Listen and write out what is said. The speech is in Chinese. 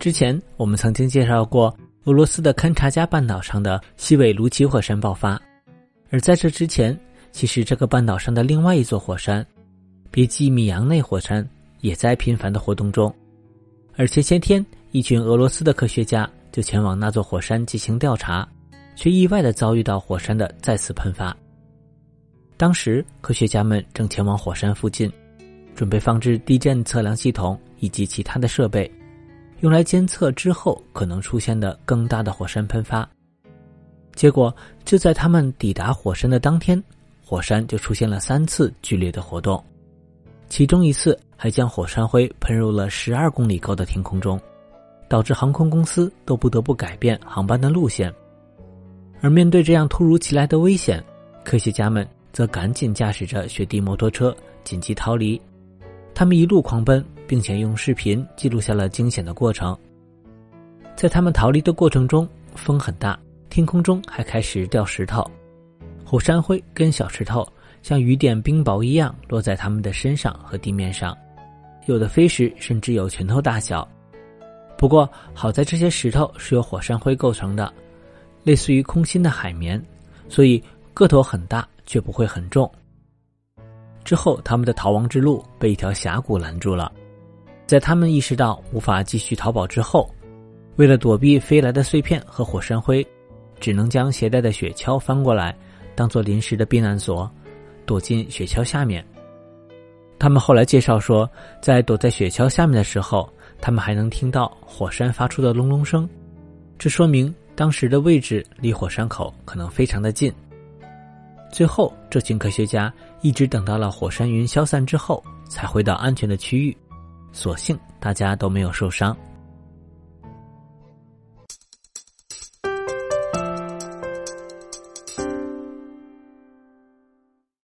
之前我们曾经介绍过俄罗斯的勘察加半岛上的西韦卢奇火山爆发，而在这之前，其实这个半岛上的另外一座火山——别基米扬内火山也在频繁的活动中。而前些天，一群俄罗斯的科学家就前往那座火山进行调查，却意外的遭遇到火山的再次喷发。当时，科学家们正前往火山附近，准备放置地震测量系统以及其他的设备，用来监测之后可能出现的更大的火山喷发。结果，就在他们抵达火山的当天，火山就出现了三次剧烈的活动，其中一次还将火山灰喷入了十二公里高的天空中，导致航空公司都不得不改变航班的路线。而面对这样突如其来的危险，科学家们。则赶紧驾驶着雪地摩托车紧急逃离，他们一路狂奔，并且用视频记录下了惊险的过程。在他们逃离的过程中，风很大，天空中还开始掉石头，火山灰跟小石头像雨点冰雹一样落在他们的身上和地面上，有的飞石甚至有拳头大小。不过好在这些石头是由火山灰构成的，类似于空心的海绵，所以个头很大。却不会很重。之后，他们的逃亡之路被一条峡谷拦住了。在他们意识到无法继续逃跑之后，为了躲避飞来的碎片和火山灰，只能将携带的雪橇翻过来，当做临时的避难所，躲进雪橇下面。他们后来介绍说，在躲在雪橇下面的时候，他们还能听到火山发出的隆隆声，这说明当时的位置离火山口可能非常的近。最后，这群科学家一直等到了火山云消散之后，才回到安全的区域。所幸大家都没有受伤。